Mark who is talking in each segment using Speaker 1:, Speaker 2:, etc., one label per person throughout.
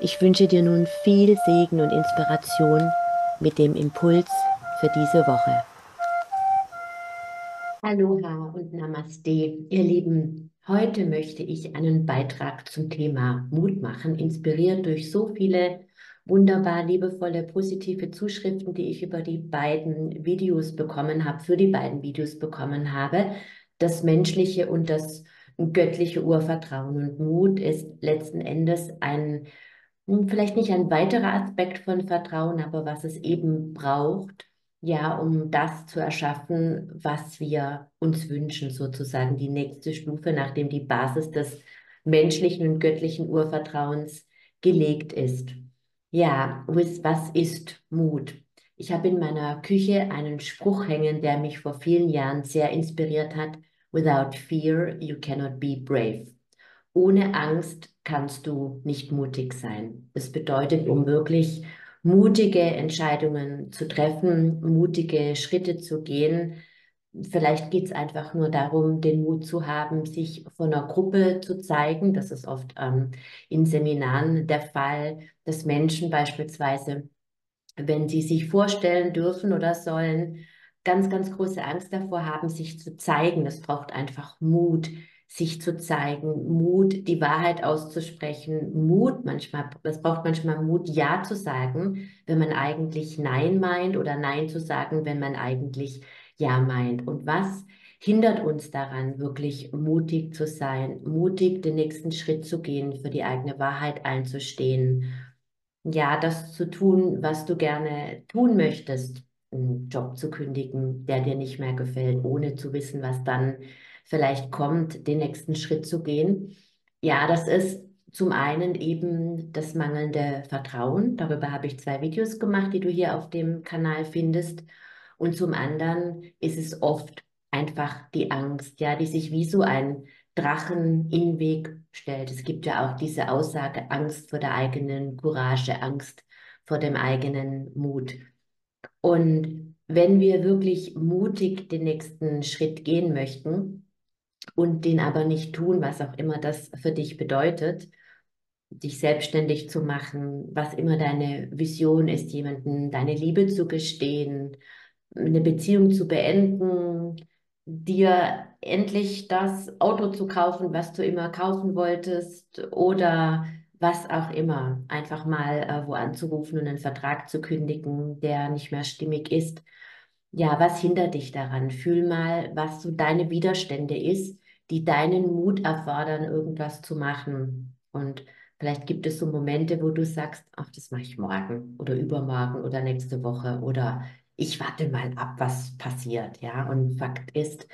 Speaker 1: Ich wünsche dir nun viel Segen und Inspiration mit dem Impuls für diese Woche. Aloha und Namaste, ihr Lieben. Heute möchte ich einen Beitrag zum Thema Mut machen, inspiriert durch so viele wunderbar liebevolle, positive Zuschriften, die ich über die beiden Videos bekommen habe, für die beiden Videos bekommen habe. Das menschliche und das göttliche Urvertrauen und Mut ist letzten Endes ein, vielleicht nicht ein weiterer Aspekt von Vertrauen, aber was es eben braucht, ja, um das zu erschaffen, was wir uns wünschen, sozusagen die nächste Stufe, nachdem die Basis des menschlichen und göttlichen Urvertrauens gelegt ist. Ja, was ist Mut? Ich habe in meiner Küche einen Spruch hängen, der mich vor vielen Jahren sehr inspiriert hat. Without fear, you cannot be brave. Ohne Angst kannst du nicht mutig sein. Das bedeutet, um wirklich mutige Entscheidungen zu treffen, mutige Schritte zu gehen. Vielleicht geht es einfach nur darum, den Mut zu haben, sich von einer Gruppe zu zeigen. Das ist oft ähm, in Seminaren der Fall, dass Menschen beispielsweise, wenn sie sich vorstellen dürfen oder sollen, ganz, ganz große Angst davor haben, sich zu zeigen. Das braucht einfach Mut, sich zu zeigen, Mut, die Wahrheit auszusprechen, Mut manchmal, es braucht manchmal Mut, Ja zu sagen, wenn man eigentlich Nein meint oder Nein zu sagen, wenn man eigentlich Ja meint. Und was hindert uns daran, wirklich mutig zu sein, mutig den nächsten Schritt zu gehen, für die eigene Wahrheit einzustehen? Ja, das zu tun, was du gerne tun möchtest, einen Job zu kündigen, der dir nicht mehr gefällt, ohne zu wissen, was dann vielleicht kommt, den nächsten Schritt zu gehen. Ja, das ist zum einen eben das mangelnde Vertrauen. Darüber habe ich zwei Videos gemacht, die du hier auf dem Kanal findest. Und zum anderen ist es oft einfach die Angst, ja, die sich wie so ein Drachen in den Weg stellt. Es gibt ja auch diese Aussage, Angst vor der eigenen Courage, Angst vor dem eigenen Mut. Und wenn wir wirklich mutig den nächsten Schritt gehen möchten, und den aber nicht tun, was auch immer das für dich bedeutet, dich selbstständig zu machen, was immer deine Vision ist, jemanden deine Liebe zu gestehen, eine Beziehung zu beenden, dir endlich das Auto zu kaufen, was du immer kaufen wolltest oder was auch immer, einfach mal äh, wo anzurufen und einen Vertrag zu kündigen, der nicht mehr stimmig ist. Ja, was hindert dich daran? Fühl mal, was so deine Widerstände ist, die deinen Mut erfordern, irgendwas zu machen. Und vielleicht gibt es so Momente, wo du sagst, ach, das mache ich morgen oder übermorgen oder nächste Woche oder ich warte mal ab, was passiert. Ja, und Fakt ist,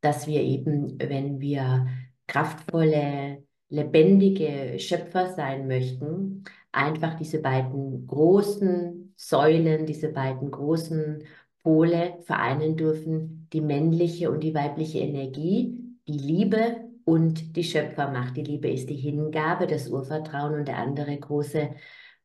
Speaker 1: dass wir eben, wenn wir kraftvolle, lebendige Schöpfer sein möchten, einfach diese beiden großen Säulen, diese beiden großen Pole vereinen dürfen, die männliche und die weibliche Energie, die Liebe und die Schöpfermacht. Die Liebe ist die Hingabe, das Urvertrauen und der andere große,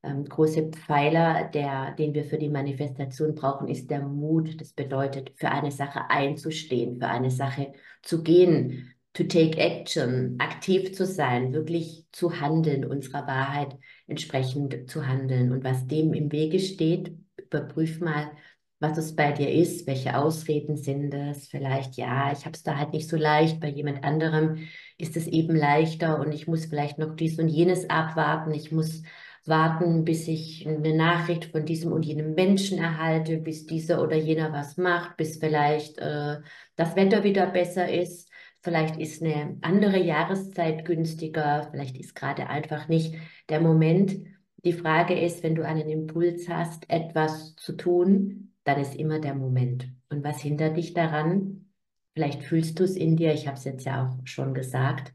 Speaker 1: ähm, große Pfeiler, der, den wir für die Manifestation brauchen, ist der Mut. Das bedeutet, für eine Sache einzustehen, für eine Sache zu gehen, to take action, aktiv zu sein, wirklich zu handeln, unserer Wahrheit entsprechend zu handeln. Und was dem im Wege steht, überprüf mal, was es bei dir ist, welche Ausreden sind es, vielleicht, ja, ich habe es da halt nicht so leicht, bei jemand anderem ist es eben leichter und ich muss vielleicht noch dies und jenes abwarten, ich muss warten, bis ich eine Nachricht von diesem und jenem Menschen erhalte, bis dieser oder jener was macht, bis vielleicht äh, das Wetter wieder besser ist. Vielleicht ist eine andere Jahreszeit günstiger, vielleicht ist gerade einfach nicht der Moment. Die Frage ist, wenn du einen Impuls hast, etwas zu tun, dann ist immer der Moment. Und was hindert dich daran? Vielleicht fühlst du es in dir, ich habe es jetzt ja auch schon gesagt.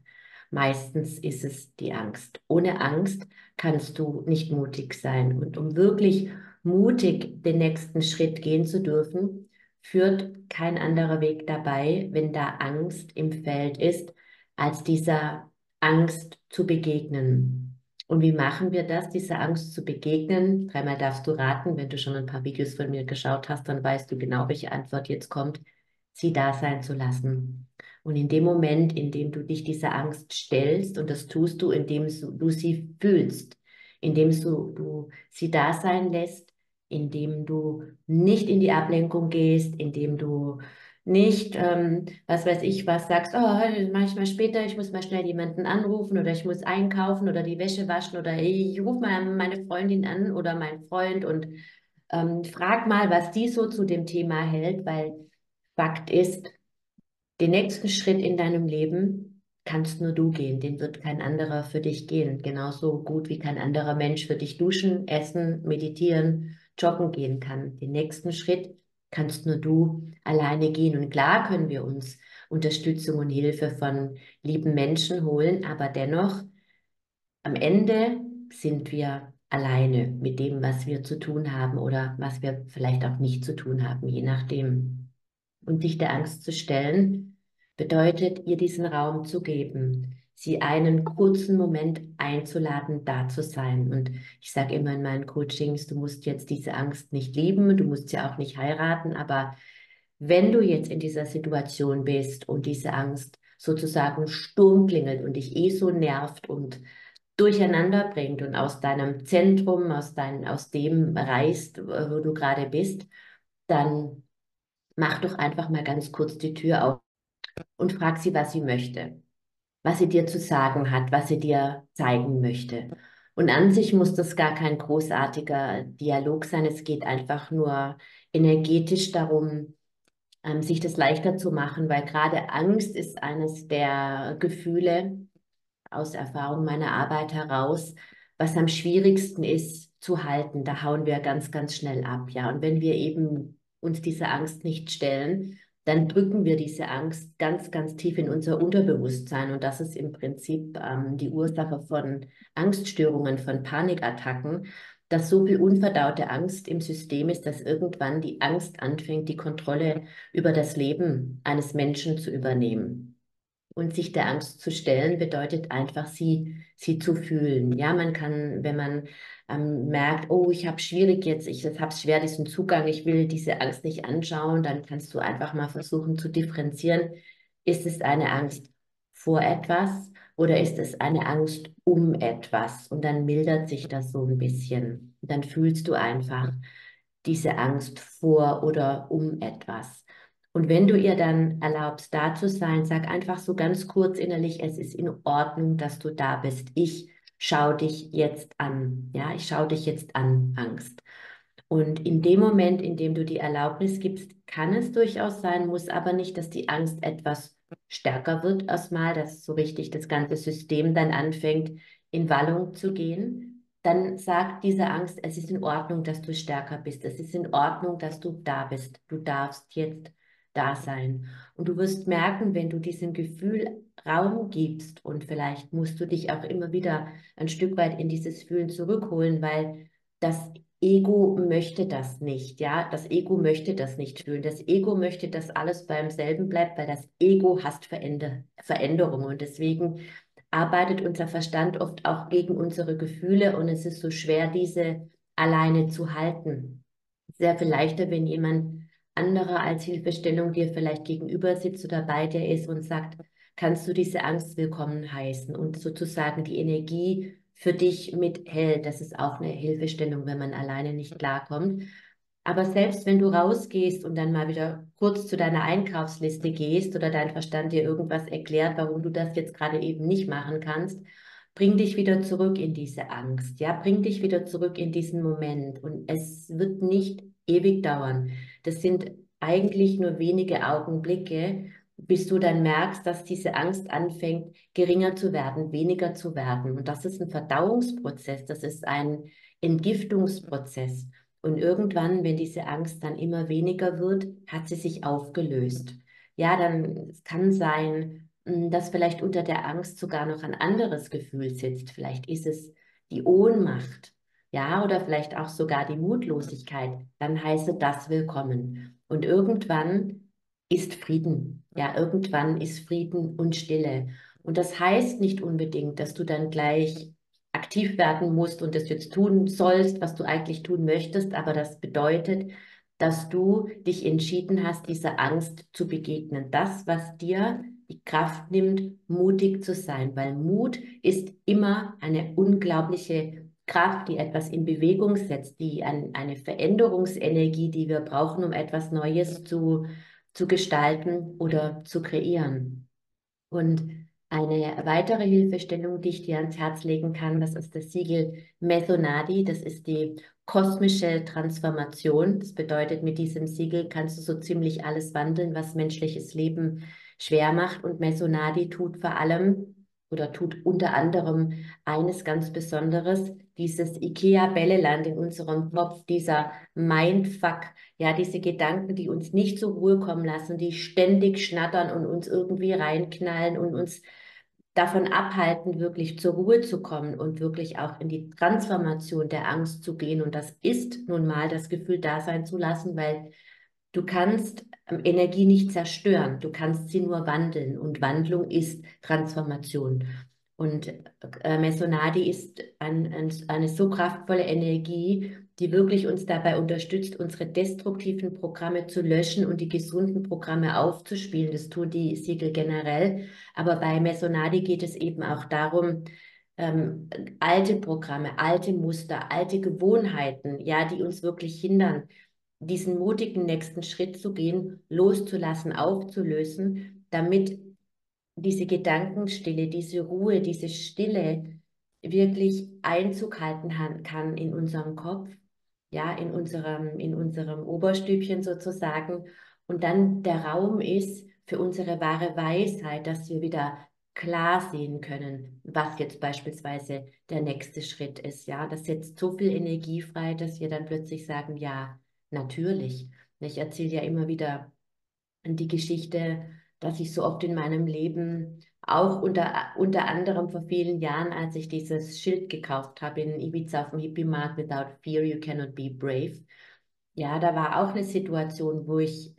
Speaker 1: Meistens ist es die Angst. Ohne Angst kannst du nicht mutig sein. Und um wirklich mutig den nächsten Schritt gehen zu dürfen, führt kein anderer Weg dabei, wenn da Angst im Feld ist, als dieser Angst zu begegnen. Und wie machen wir das, dieser Angst zu begegnen? Dreimal darfst du raten, wenn du schon ein paar Videos von mir geschaut hast, dann weißt du genau, welche Antwort jetzt kommt, sie da sein zu lassen. Und in dem Moment, in dem du dich dieser Angst stellst, und das tust du, indem du sie fühlst, indem du, sie da sein lässt, indem du nicht in die Ablenkung gehst, indem du nicht, ähm, was weiß ich, was sagst, oh, mache ich mal später, ich muss mal schnell jemanden anrufen oder ich muss einkaufen oder die Wäsche waschen oder ich rufe mal meine Freundin an oder meinen Freund und ähm, frag mal, was die so zu dem Thema hält, weil Fakt ist, den nächsten Schritt in deinem Leben kannst nur du gehen, den wird kein anderer für dich gehen. Genauso gut wie kein anderer Mensch für dich duschen, essen, meditieren, joggen gehen kann. Den nächsten Schritt kannst nur du alleine gehen. Und klar können wir uns Unterstützung und Hilfe von lieben Menschen holen, aber dennoch, am Ende sind wir alleine mit dem, was wir zu tun haben oder was wir vielleicht auch nicht zu tun haben, je nachdem. Und sich der Angst zu stellen, bedeutet, ihr diesen Raum zu geben, sie einen kurzen Moment einzuladen, da zu sein. Und ich sage immer in meinen Coachings, du musst jetzt diese Angst nicht lieben, du musst sie auch nicht heiraten, aber wenn du jetzt in dieser Situation bist und diese Angst sozusagen Sturm klingelt und dich eh so nervt und durcheinander bringt und aus deinem Zentrum, aus, dein, aus dem reißt, wo du gerade bist, dann mach doch einfach mal ganz kurz die Tür auf und frag sie, was sie möchte, was sie dir zu sagen hat, was sie dir zeigen möchte. Und an sich muss das gar kein großartiger Dialog sein. Es geht einfach nur energetisch darum, ähm, sich das leichter zu machen, weil gerade Angst ist eines der Gefühle aus Erfahrung meiner Arbeit heraus, was am schwierigsten ist zu halten. Da hauen wir ganz, ganz schnell ab. Ja, und wenn wir eben uns dieser Angst nicht stellen, dann drücken wir diese Angst ganz, ganz tief in unser Unterbewusstsein. Und das ist im Prinzip ähm, die Ursache von Angststörungen, von Panikattacken, dass so viel unverdaute Angst im System ist, dass irgendwann die Angst anfängt, die Kontrolle über das Leben eines Menschen zu übernehmen. Und sich der Angst zu stellen bedeutet einfach, sie, sie zu fühlen. Ja, man kann, wenn man ähm, merkt, oh, ich habe schwierig jetzt, ich habe schwer, diesen Zugang, ich will diese Angst nicht anschauen, dann kannst du einfach mal versuchen zu differenzieren. Ist es eine Angst vor etwas oder ist es eine Angst um etwas? Und dann mildert sich das so ein bisschen. dann fühlst du einfach diese Angst vor oder um etwas. Und wenn du ihr dann erlaubst, da zu sein, sag einfach so ganz kurz innerlich, es ist in Ordnung, dass du da bist. Ich schau dich jetzt an. Ja, ich schau dich jetzt an, Angst. Und in dem Moment, in dem du die Erlaubnis gibst, kann es durchaus sein, muss aber nicht, dass die Angst etwas stärker wird erstmal, dass so richtig das ganze System dann anfängt, in Wallung zu gehen. Dann sagt diese Angst, es ist in Ordnung, dass du stärker bist. Es ist in Ordnung, dass du da bist. Du darfst jetzt da sein. Und du wirst merken, wenn du diesem Gefühl Raum gibst und vielleicht musst du dich auch immer wieder ein Stück weit in dieses Fühlen zurückholen, weil das Ego möchte das nicht, ja, das Ego möchte das nicht fühlen. Das Ego möchte, dass alles beim selben bleibt, weil das Ego hasst Veränder Veränderungen und deswegen arbeitet unser Verstand oft auch gegen unsere Gefühle und es ist so schwer, diese alleine zu halten. Sehr viel leichter, wenn jemand anderer als Hilfestellung dir vielleicht gegenüber sitzt oder bei dir ist und sagt, kannst du diese Angst willkommen heißen und sozusagen die Energie für dich mithält. Das ist auch eine Hilfestellung, wenn man alleine nicht klarkommt. Aber selbst wenn du rausgehst und dann mal wieder kurz zu deiner Einkaufsliste gehst oder dein Verstand dir irgendwas erklärt, warum du das jetzt gerade eben nicht machen kannst, bring dich wieder zurück in diese Angst. Ja, bring dich wieder zurück in diesen Moment. Und es wird nicht ewig dauern. Das sind eigentlich nur wenige Augenblicke, bis du dann merkst, dass diese Angst anfängt, geringer zu werden, weniger zu werden. Und das ist ein Verdauungsprozess, das ist ein Entgiftungsprozess. Und irgendwann, wenn diese Angst dann immer weniger wird, hat sie sich aufgelöst. Ja, dann kann sein, hm, dass vielleicht unter der Angst sogar noch ein anderes Gefühl sitzt. Vielleicht ist es die Ohnmacht, ja, oder vielleicht auch sogar die Mutlosigkeit. Dann heiße das willkommen. Und irgendwann ist Frieden. Ja, irgendwann ist Frieden und Stille. Und das heißt nicht unbedingt, dass du dann gleich aktiv werden musst und das jetzt tun sollst, was du eigentlich tun möchtest, aber das bedeutet, dass du dich entschieden hast, dieser Angst zu begegnen. Das, was dir die Kraft nimmt, mutig zu sein, weil Mut ist immer eine unglaubliche Kraft, die etwas in Bewegung setzt, die ein, eine Veränderungsenergie, die wir brauchen, um etwas Neues zu, zu gestalten oder zu kreieren. Und eine weitere Hilfestellung, die ich dir ans Herz legen kann, das ist das Siegel Methonadi. Das ist die kosmische Transformation. Das bedeutet, mit diesem Siegel kannst du so ziemlich alles wandeln, was menschliches Leben schwer macht. Und Methonadi tut vor allem oder tut unter anderem eines ganz Besonderes, dieses Ikea-Bälleland in unserem Kopf, dieser Mindfuck, ja, diese Gedanken, die uns nicht zur Ruhe kommen lassen, die ständig schnattern und uns irgendwie reinknallen und uns davon abhalten, wirklich zur Ruhe zu kommen und wirklich auch in die Transformation der Angst zu gehen. Und das ist nun mal das Gefühl da sein zu lassen, weil du kannst ähm, Energie nicht zerstören, du kannst sie nur wandeln. Und Wandlung ist Transformation. Und äh, Mesonadi ist ein, ein, eine so kraftvolle Energie, die wirklich uns dabei unterstützt, unsere destruktiven Programme zu löschen und die gesunden Programme aufzuspielen. Das tun die Siegel generell. Aber bei Mesonadi geht es eben auch darum, ähm, alte Programme, alte Muster, alte Gewohnheiten, ja, die uns wirklich hindern, diesen mutigen nächsten Schritt zu gehen, loszulassen, aufzulösen, damit diese Gedankenstille, diese Ruhe, diese Stille wirklich Einzug halten kann in unserem Kopf, ja, in unserem, in unserem Oberstübchen sozusagen. Und dann der Raum ist für unsere wahre Weisheit, dass wir wieder klar sehen können, was jetzt beispielsweise der nächste Schritt ist. Ja, das setzt so viel Energie frei, dass wir dann plötzlich sagen, ja, natürlich. Ich erzähle ja immer wieder die Geschichte dass ich so oft in meinem Leben, auch unter, unter anderem vor vielen Jahren, als ich dieses Schild gekauft habe in Ibiza auf dem Hippie-Markt, Without Fear You Cannot Be Brave. Ja, da war auch eine Situation, wo ich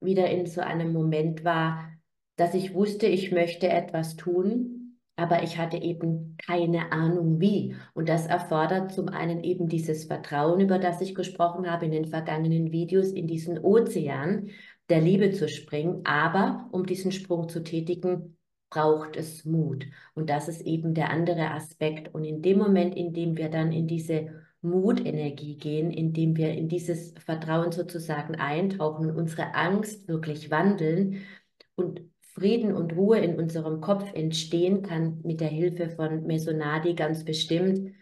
Speaker 1: wieder in so einem Moment war, dass ich wusste, ich möchte etwas tun, aber ich hatte eben keine Ahnung wie. Und das erfordert zum einen eben dieses Vertrauen, über das ich gesprochen habe in den vergangenen Videos, in diesen Ozean, der Liebe zu springen. Aber um diesen Sprung zu tätigen, braucht es Mut. Und das ist eben der andere Aspekt. Und in dem Moment, in dem wir dann in diese Mutenergie gehen, indem wir in dieses Vertrauen sozusagen eintauchen und unsere Angst wirklich wandeln und Frieden und Ruhe in unserem Kopf entstehen kann mit der Hilfe von Mesonadi ganz bestimmt,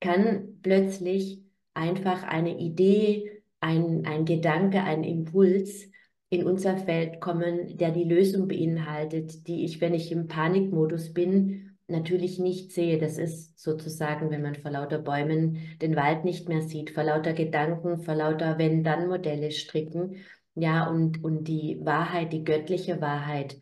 Speaker 1: kann plötzlich einfach eine Idee, ein, ein Gedanke, ein Impuls in unser Feld kommen, der die Lösung beinhaltet, die ich, wenn ich im Panikmodus bin, natürlich nicht sehe. Das ist sozusagen, wenn man vor lauter Bäumen den Wald nicht mehr sieht, vor lauter Gedanken, vor lauter Wenn-Dann-Modelle stricken. Ja, und, und die Wahrheit, die göttliche Wahrheit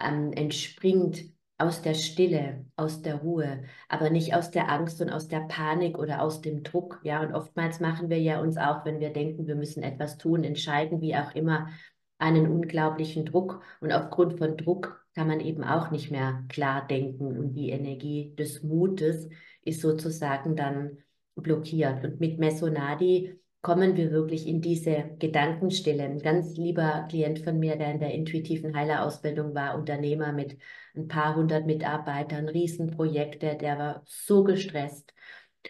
Speaker 1: ähm, entspringt aus der Stille, aus der Ruhe, aber nicht aus der Angst und aus der Panik oder aus dem Druck. Ja, und oftmals machen wir ja uns auch, wenn wir denken, wir müssen etwas tun, entscheiden, wie auch immer, einen unglaublichen Druck und aufgrund von Druck kann man eben auch nicht mehr klar denken und die Energie des Mutes ist sozusagen dann blockiert. Und mit Mesonadi kommen wir wirklich in diese Gedankenstille. Ein ganz lieber Klient von mir, der in der intuitiven Heilerausbildung war, Unternehmer mit ein paar hundert Mitarbeitern, Riesenprojekte, der war so gestresst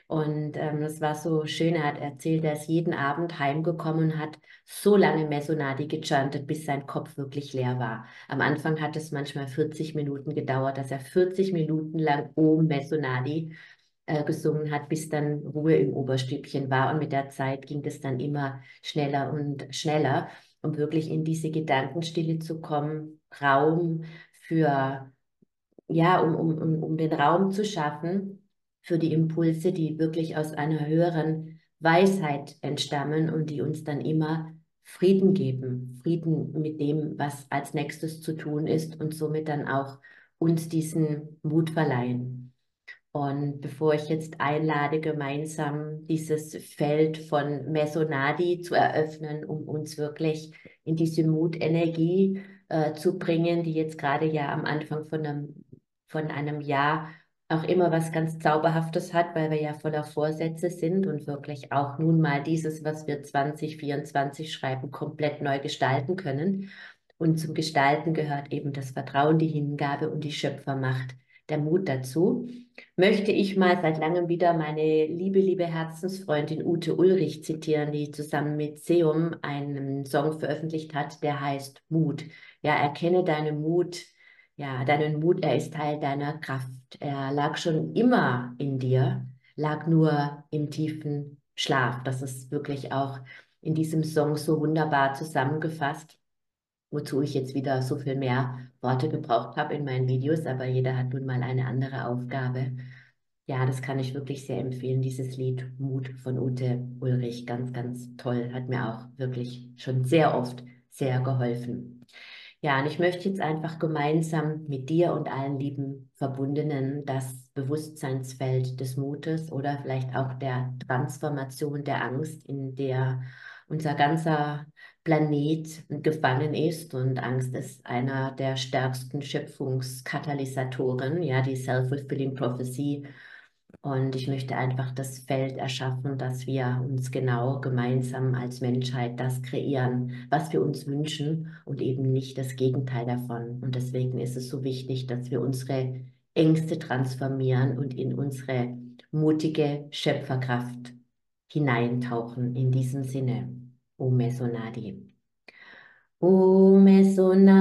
Speaker 1: und ähm, das war so schön, er hat erzählt, er ist jeden Abend heimgekommen hat so lange Mesonadi gechantet, bis sein Kopf wirklich leer war. Am Anfang hat es manchmal 40 Minuten gedauert, dass er 40 Minuten lang Om Mesonadi äh, gesungen hat, bis dann Ruhe im Oberstübchen war. Und mit der Zeit ging es dann immer schneller und schneller, um wirklich in diese Gedankenstille zu kommen, Raum für, ja, um, um, um, um den Raum zu schaffen für die Impulse, die wirklich aus einer höheren Weisheit entstammen und die uns dann immer Frieden geben, Frieden mit dem, was als nächstes zu tun ist und somit dann auch uns diesen Mut verleihen. Und bevor ich jetzt einlade, gemeinsam dieses Feld von Mesonadi zu eröffnen, um uns wirklich in diese Mutenergie äh, zu bringen, die jetzt gerade ja am Anfang von einem, von einem Jahr auch immer was ganz Zauberhaftes hat, weil wir ja voller Vorsätze sind und wirklich auch nun mal dieses, was wir 2024 schreiben, komplett neu gestalten können. Und zum Gestalten gehört eben das Vertrauen, die Hingabe und die Schöpfermacht, der Mut dazu. Möchte ich mal seit langem wieder meine liebe, liebe Herzensfreundin Ute Ulrich zitieren, die zusammen mit Seum einen Song veröffentlicht hat, der heißt Mut. Ja, erkenne deinen Mut, ja, deinen Mut, er ist Teil deiner Kraft. Er lag schon immer in dir, lag nur im tiefen Schlaf. Das ist wirklich auch in diesem Song so wunderbar zusammengefasst, wozu ich jetzt wieder so viel mehr Worte gebraucht habe in meinen Videos, aber jeder hat nun mal eine andere Aufgabe. Ja, das kann ich wirklich sehr empfehlen, dieses Lied Mut von Ute Ulrich. Ganz, ganz toll. Hat mir auch wirklich schon sehr oft sehr geholfen. Ja, und ich möchte jetzt einfach gemeinsam mit dir und allen lieben Verbundenen das Bewusstseinsfeld des Mutes oder vielleicht auch der Transformation der Angst, in der unser ganzer Planet gefangen ist. Und Angst ist einer der stärksten Schöpfungskatalysatoren, ja, die Self-Fulfilling Prophecy und ich möchte einfach das Feld erschaffen, dass wir uns genau gemeinsam als Menschheit das kreieren, was wir uns wünschen und eben nicht das Gegenteil davon. Und deswegen ist es so wichtig, dass wir unsere Ängste transformieren und in unsere mutige Schöpferkraft hineintauchen. In diesem Sinne, O Mesonadi. O Mesonadi,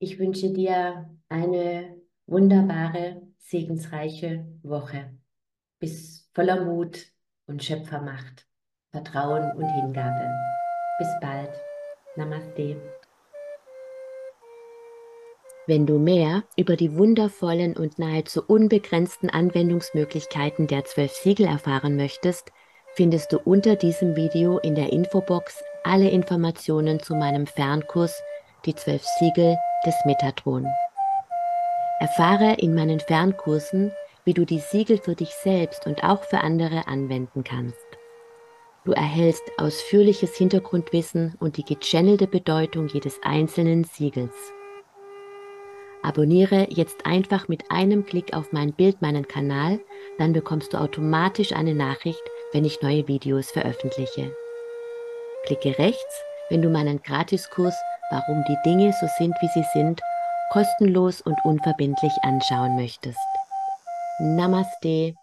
Speaker 1: Ich wünsche dir eine wunderbare, segensreiche Woche. Bis voller Mut und Schöpfermacht, Vertrauen und Hingabe. Bis bald. Namaste. Wenn du mehr über die wundervollen und nahezu unbegrenzten Anwendungsmöglichkeiten der zwölf Siegel erfahren möchtest, findest du unter diesem Video in der Infobox alle Informationen zu meinem Fernkurs Die zwölf Siegel des Metatron. Erfahre in meinen Fernkursen, wie du die Siegel für dich selbst und auch für andere anwenden kannst. Du erhältst ausführliches Hintergrundwissen und die gechannelte Bedeutung jedes einzelnen Siegels. Abonniere jetzt einfach mit einem Klick auf mein Bild meinen Kanal, dann bekommst du automatisch eine Nachricht, wenn ich neue Videos veröffentliche. Klicke rechts, wenn du meinen Gratiskurs warum die Dinge so sind, wie sie sind, kostenlos und unverbindlich anschauen möchtest. Namaste.